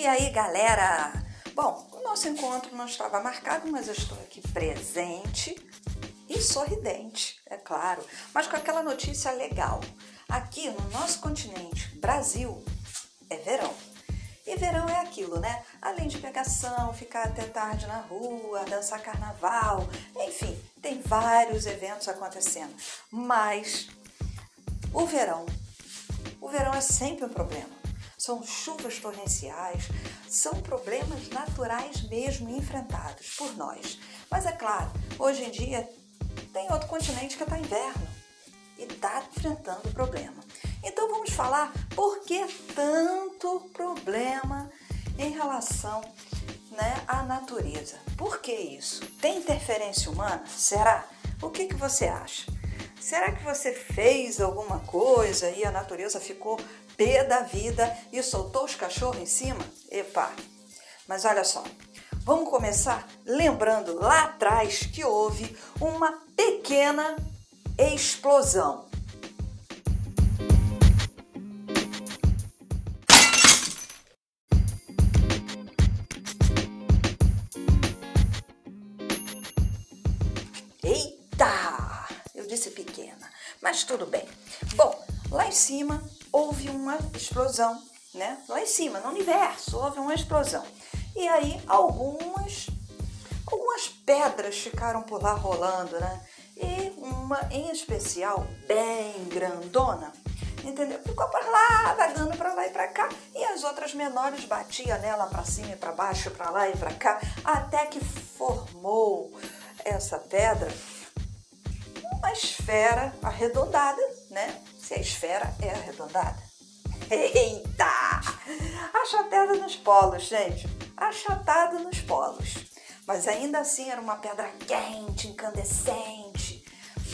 E aí, galera? Bom, o nosso encontro não estava marcado, mas eu estou aqui presente e sorridente, é claro, mas com aquela notícia legal. Aqui no nosso continente, Brasil, é verão. E verão é aquilo, né? Além de pegação, ficar até tarde na rua, dançar carnaval, enfim, tem vários eventos acontecendo. Mas o verão, o verão é sempre um problema são chuvas torrenciais, são problemas naturais mesmo enfrentados por nós. Mas é claro, hoje em dia tem outro continente que está inverno e está enfrentando o problema. Então vamos falar por que tanto problema em relação né, à natureza. Por que isso? Tem interferência humana? Será? O que, que você acha? Será que você fez alguma coisa e a natureza ficou pé da vida e soltou os cachorros em cima? Epa! Mas olha só, vamos começar lembrando lá atrás que houve uma pequena explosão. Pequena, mas tudo bem. Bom, lá em cima houve uma explosão, né? Lá em cima, no universo, houve uma explosão. E aí algumas algumas pedras ficaram por lá rolando, né? E uma em especial bem grandona, entendeu? Ficou por lá, vagando para lá e para cá, e as outras menores batiam nela para cima e para baixo, para lá e para cá, até que formou essa pedra uma esfera arredondada, né? se a esfera é arredondada. Eita! Achatada nos polos, gente. Achatada nos polos. Mas ainda assim era uma pedra quente, incandescente.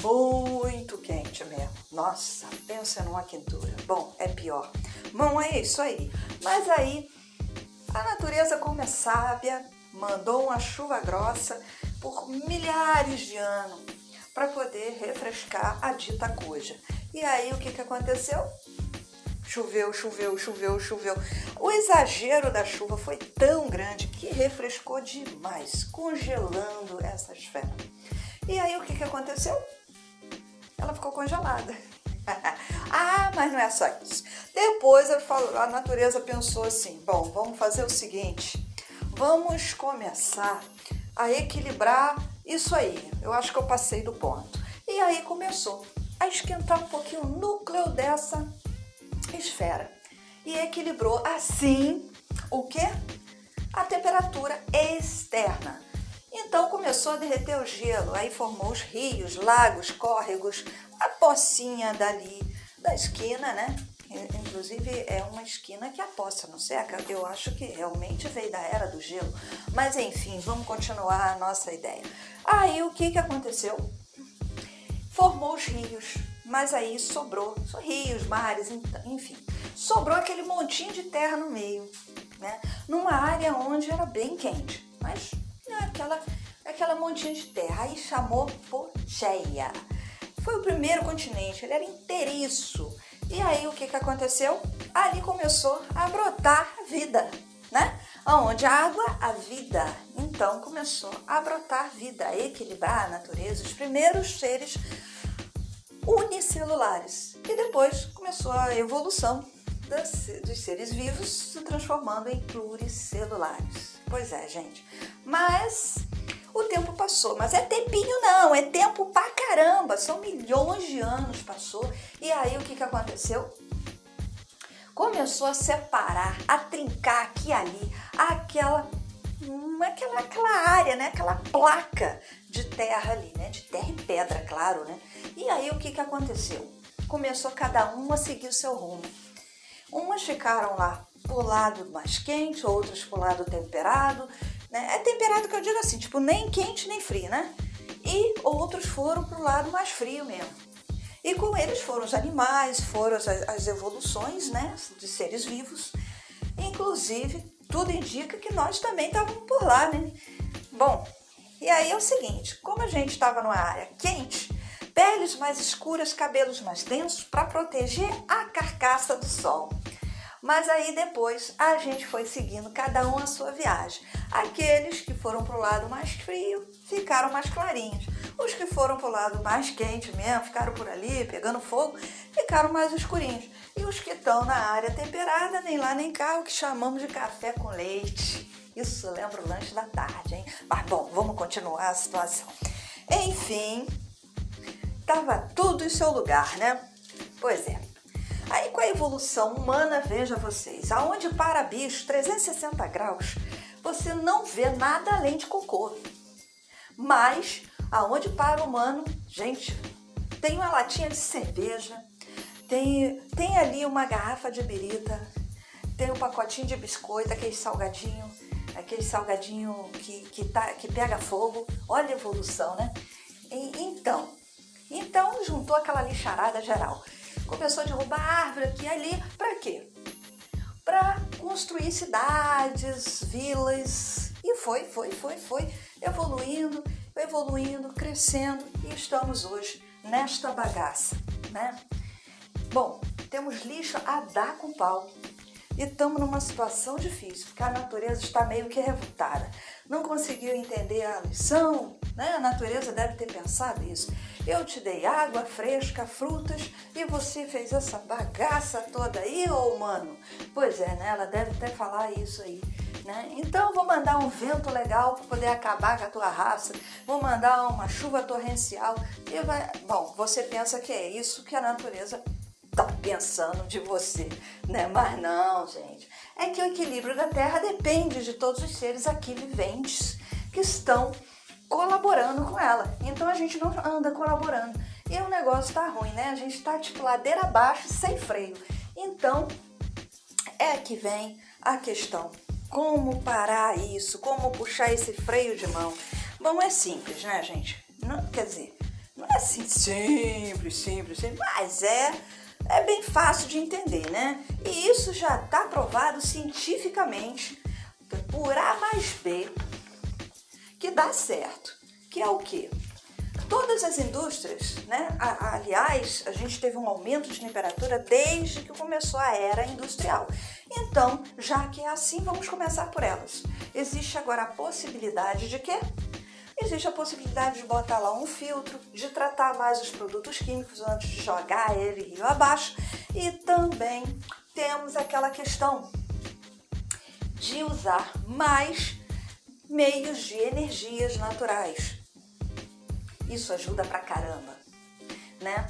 Muito quente mesmo. Nossa, pensa numa quentura. Bom, é pior. Bom, é isso aí. Mas aí a natureza, como é sábia, mandou uma chuva grossa por milhares de anos para poder refrescar a dita coisa. E aí o que, que aconteceu? Choveu, choveu, choveu, choveu. O exagero da chuva foi tão grande que refrescou demais, congelando essa esfera. E aí o que, que aconteceu? Ela ficou congelada. ah, mas não é só isso. Depois a natureza pensou assim: bom, vamos fazer o seguinte, vamos começar a equilibrar isso aí. Eu acho que eu passei do ponto. E aí começou a esquentar um pouquinho o núcleo dessa esfera e equilibrou assim o que? A temperatura externa. Então começou a derreter o gelo, aí formou os rios, lagos, córregos, a pocinha dali da esquina, né? Inclusive é uma esquina que a poça não seca. Eu acho que realmente veio da era do gelo. Mas enfim, vamos continuar a nossa ideia. Aí o que, que aconteceu? formou os rios, mas aí sobrou, rios, mares, enfim, sobrou aquele montinho de terra no meio, né? Numa área onde era bem quente, mas né, aquela, aquela montinha de terra. Aí chamou Pocheia. Foi o primeiro continente, ele era inteiriço. E aí o que, que aconteceu? Ali começou a brotar vida, né? Onde a água, a vida. Então começou a brotar vida, a equilibrar a natureza, os primeiros seres unicelulares. E depois começou a evolução dos seres vivos se transformando em pluricelulares. Pois é, gente. Mas o tempo passou. Mas é tempinho não, é tempo pra caramba. São milhões de anos passou. E aí o que, que aconteceu? Começou a separar, a trincar aqui e ali aquela aquela, aquela área, né? aquela placa de terra ali, né? de terra e pedra, claro. Né? E aí o que, que aconteceu? Começou cada um a seguir o seu rumo. Umas ficaram lá pro lado mais quente, outras pro lado temperado. Né? É temperado que eu digo assim, tipo, nem quente nem frio, né? E outros foram pro lado mais frio mesmo. E com eles foram os animais, foram as, as evoluções né, de seres vivos, inclusive tudo indica que nós também estávamos por lá, né? Bom, e aí é o seguinte, como a gente estava numa área quente, peles mais escuras, cabelos mais densos para proteger a carcaça do sol. Mas aí depois a gente foi seguindo cada um a sua viagem. Aqueles que foram para o lado mais frio ficaram mais clarinhos. Os que foram para o lado mais quente mesmo, ficaram por ali pegando fogo, ficaram mais escurinhos. E os que estão na área temperada, nem lá nem cá, o que chamamos de café com leite. Isso lembra o lanche da tarde, hein? Mas bom, vamos continuar a situação. Enfim, tava tudo em seu lugar, né? Pois é. Aí com a evolução humana, veja vocês, aonde para bicho 360 graus, você não vê nada além de cocô. Mas aonde para humano, gente, tem uma latinha de cerveja, tem, tem ali uma garrafa de birita, tem um pacotinho de biscoito, aquele salgadinho, aquele salgadinho que, que, tá, que pega fogo. Olha a evolução, né? E, então, então juntou aquela lixarada geral começou a derrubar árvore aqui e ali. Para quê? Para construir cidades, vilas. E foi, foi, foi, foi evoluindo, evoluindo, crescendo e estamos hoje nesta bagaça, né? Bom, temos lixo a dar com pau e estamos numa situação difícil, porque a natureza está meio que revoltada. Não conseguiu entender a lição, né? A natureza deve ter pensado isso. Eu te dei água fresca, frutas e você fez essa bagaça toda aí, ô humano. Pois é, né? Ela deve até falar isso aí. Né? Então vou mandar um vento legal para poder acabar com a tua raça. Vou mandar uma chuva torrencial e vai. Bom, você pensa que é isso que a natureza tá pensando de você, né? Mas não, gente. É que o equilíbrio da Terra depende de todos os seres aqui viventes que estão colaborando com ela. Então a gente não anda colaborando. E o negócio tá ruim, né? A gente tá tipo ladeira abaixo, sem freio. Então é que vem a questão. Como parar isso? Como puxar esse freio de mão? Bom, é simples, né, gente? Não, quer dizer, não é assim simples, simples, simples, mas é é bem fácil de entender, né? E isso já está provado cientificamente por A mais B que dá certo, que é o quê? Todas as indústrias, né? Aliás, a gente teve um aumento de temperatura desde que começou a era industrial. Então, já que é assim, vamos começar por elas. Existe agora a possibilidade de quê? Existe a possibilidade de botar lá um filtro, de tratar mais os produtos químicos antes de jogar ele rio abaixo. E também temos aquela questão de usar mais meios de energias naturais. Isso ajuda pra caramba, né?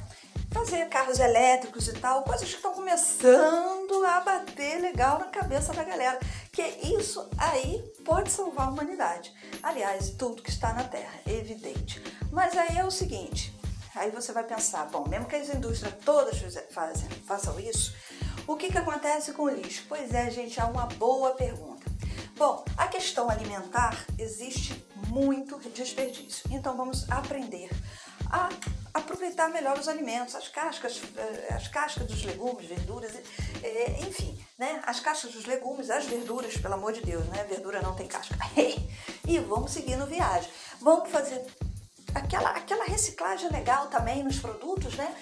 Fazer carros elétricos e tal, coisas que estão começando a bater legal na cabeça da galera. Que isso aí pode salvar a humanidade. Aliás, tudo que está na Terra, é evidente. Mas aí é o seguinte, aí você vai pensar, bom, mesmo que as indústrias todas fazem, façam isso, o que, que acontece com o lixo? Pois é, gente, é uma boa pergunta. Bom, a questão alimentar existe muito desperdício. Então vamos aprender a aproveitar melhor os alimentos, as cascas, eh, as cascas dos legumes, verduras, eh, enfim, né? As cascas dos legumes, as verduras, pelo amor de Deus, né? Verdura não tem casca. e vamos seguir no viagem. Vamos fazer aquela, aquela reciclagem legal também nos produtos, né?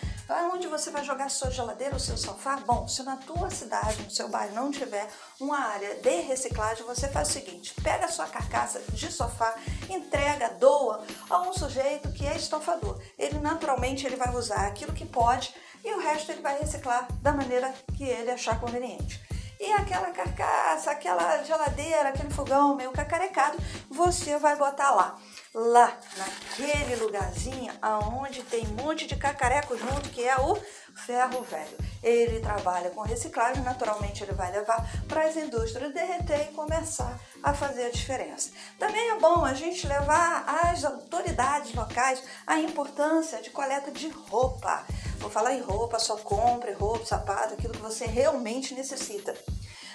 Onde você vai jogar sua geladeira, o seu sofá? Bom, se na tua cidade, no seu bairro, não tiver uma área de reciclagem, você faz o seguinte: pega a sua carcaça de sofá, entrega, doa a um sujeito que é estofador. Naturalmente ele vai usar aquilo que pode e o resto ele vai reciclar da maneira que ele achar conveniente. E aquela carcaça, aquela geladeira, aquele fogão meio cacarecado, você vai botar lá lá naquele lugarzinho aonde tem um monte de cacareco junto, que é o ferro velho. Ele trabalha com reciclagem, naturalmente ele vai levar para as indústrias derreter e começar a fazer a diferença. Também é bom a gente levar às autoridades locais a importância de coleta de roupa. Vou falar em roupa, só compre roupa, sapato, aquilo que você realmente necessita.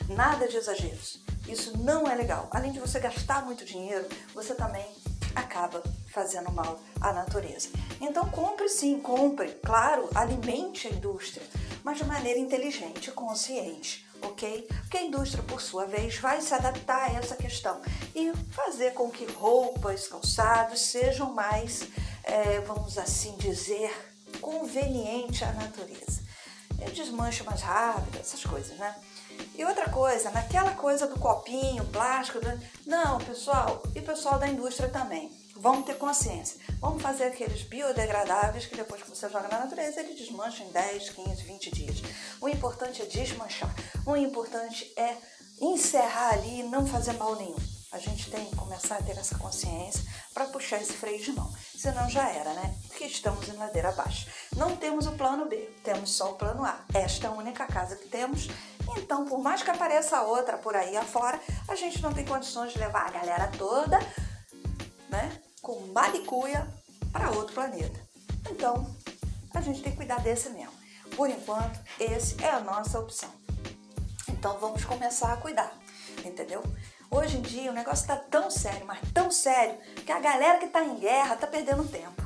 Nada de exageros. Isso não é legal. Além de você gastar muito dinheiro, você também acaba fazendo mal à natureza. Então compre sim, compre, claro, alimente a indústria, mas de maneira inteligente, consciente, ok? Porque a indústria, por sua vez, vai se adaptar a essa questão e fazer com que roupas, calçados sejam mais, é, vamos assim dizer, conveniente à natureza. É, desmanche mais rápido, essas coisas, né? E outra coisa, naquela coisa do copinho, plástico, não, pessoal, e pessoal da indústria também. Vamos ter consciência. Vamos fazer aqueles biodegradáveis que depois que você joga na natureza, ele desmancha em 10, 15, 20 dias. O importante é desmanchar. O importante é encerrar ali e não fazer mal nenhum. A gente tem que começar a ter essa consciência para puxar esse freio de mão. Senão já era, né? Porque estamos em ladeira abaixo. Não temos o plano B, temos só o plano A. Esta é a única casa que temos. Então, por mais que apareça outra por aí afora, a gente não tem condições de levar a galera toda, né? Com malicuia para outro planeta. Então, a gente tem que cuidar desse mesmo. Por enquanto, esse é a nossa opção. Então, vamos começar a cuidar, entendeu? Hoje em dia o negócio está tão sério, mas tão sério, que a galera que está em guerra está perdendo tempo.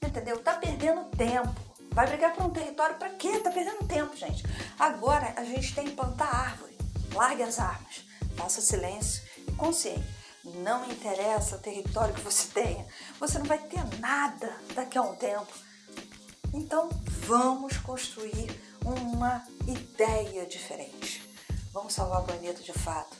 Entendeu? Está perdendo tempo. Vai brigar por um território para quê? Está perdendo tempo, gente. Agora a gente tem que plantar árvore. Largue as armas. Faça silêncio e consciente. Não interessa o território que você tenha. Você não vai ter nada daqui a um tempo. Então vamos construir uma ideia diferente. Vamos salvar o planeta de fato.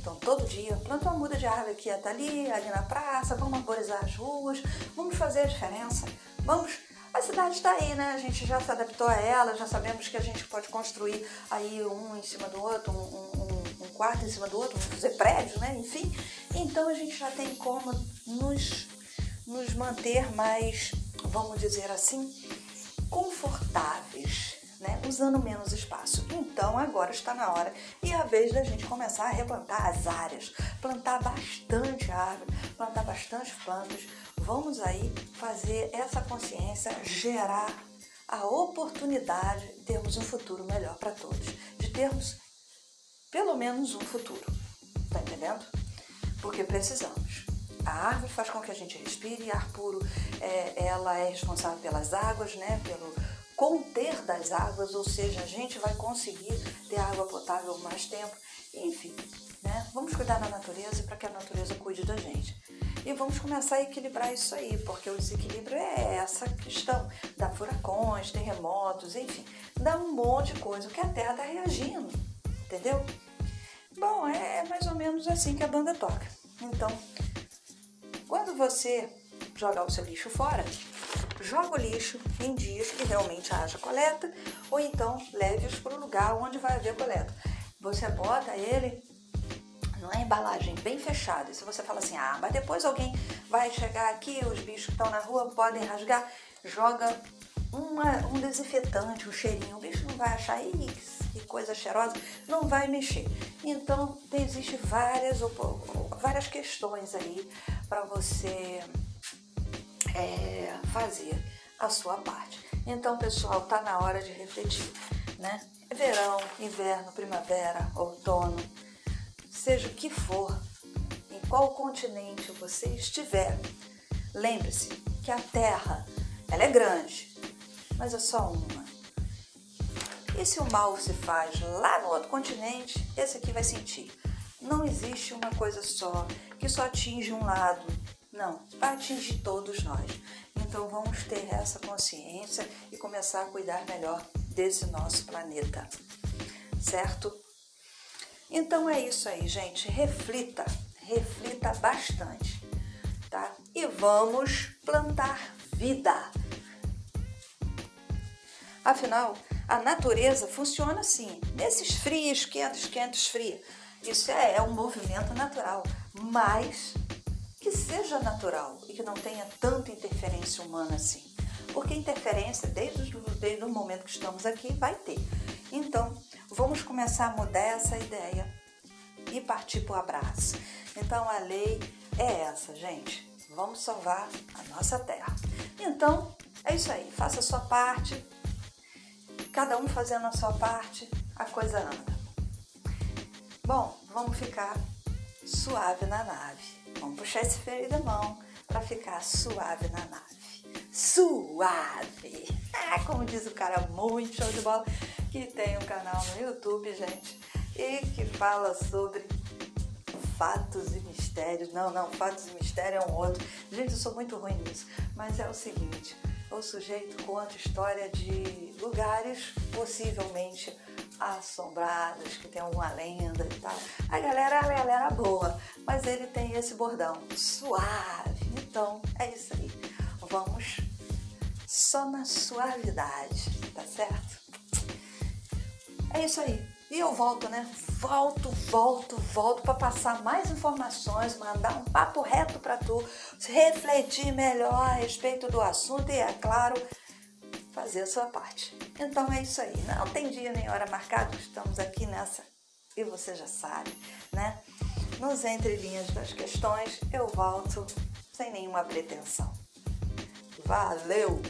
Então, todo dia, planta uma muda de árvore aqui, ali, ali na praça, vamos arborizar as ruas, vamos fazer a diferença. Vamos. A cidade está aí, né? A gente já se adaptou a ela, já sabemos que a gente pode construir aí um em cima do outro, um, um, um quarto em cima do outro, fazer prédios, né? Enfim. Então, a gente já tem como nos, nos manter mais, vamos dizer assim, confortáveis né, usando menos espaço. Então agora está na hora e é a vez da gente começar a replantar as áreas, plantar bastante árvore, plantar bastante plantas. Vamos aí fazer essa consciência gerar a oportunidade de termos um futuro melhor para todos, de termos pelo menos um futuro. Tá entendendo? Porque precisamos. A árvore faz com que a gente respire, ar puro, é, ela é responsável pelas águas, né? Pelo, conter das águas, ou seja, a gente vai conseguir ter água potável mais tempo. Enfim, né? vamos cuidar da natureza para que a natureza cuide da gente. E vamos começar a equilibrar isso aí, porque o desequilíbrio é essa questão da furacões, terremotos, enfim, dá um monte de coisa que a Terra está reagindo, entendeu? Bom, é mais ou menos assim que a banda toca. Então, quando você jogar o seu lixo fora, joga o lixo em dias que realmente haja coleta ou então leve-os para o lugar onde vai haver coleta. Você bota ele numa embalagem bem fechada. E se você fala assim, ah, mas depois alguém vai chegar aqui, os bichos que estão na rua podem rasgar, joga uma, um desinfetante, um cheirinho. O bicho não vai achar, isso que coisa cheirosa, não vai mexer. Então, existe várias, várias questões aí para você é, fazer a sua parte. Então, pessoal, tá na hora de refletir, né? Verão, inverno, primavera, outono, seja o que for, em qual continente você estiver, lembre-se que a Terra, ela é grande, mas é só uma. E se o mal se faz lá no outro continente, esse aqui vai sentir. Não existe uma coisa só que só atinge um lado não, vai atingir todos nós. Então vamos ter essa consciência e começar a cuidar melhor desse nosso planeta, certo? Então é isso aí, gente. Reflita, reflita bastante, tá? E vamos plantar vida. Afinal, a natureza funciona assim, nesses frios, esquenta, esquenta, esfria. Isso é, é um movimento natural, mas que seja natural e que não tenha tanta interferência humana assim. Porque interferência, desde, desde o momento que estamos aqui, vai ter. Então, vamos começar a mudar essa ideia e partir para o abraço. Então, a lei é essa, gente. Vamos salvar a nossa terra. Então, é isso aí. Faça a sua parte. Cada um fazendo a sua parte, a coisa anda. Bom, vamos ficar suave na nave. Vamos puxar esse freio da mão para ficar suave na nave. Suave! Ah, como diz o cara muito show de bola, que tem um canal no YouTube, gente, e que fala sobre fatos e mistérios. Não, não, fatos e mistérios é um outro. Gente, eu sou muito ruim nisso, mas é o seguinte: o sujeito conta história de lugares possivelmente assombrados, que tem alguma lenda e tal. A galera é a galera boa, mas ele tem esse bordão suave. Então é isso aí. Vamos só na suavidade, tá certo? É isso aí. E eu volto, né? Volto, volto, volto para passar mais informações, mandar um papo reto para tu, refletir melhor a respeito do assunto e, é claro, fazer a sua parte. Então é isso aí. Não tem dia nem hora marcado, estamos aqui nessa e você já sabe, né? Nos entrelinhas das questões, eu volto sem nenhuma pretensão. Valeu!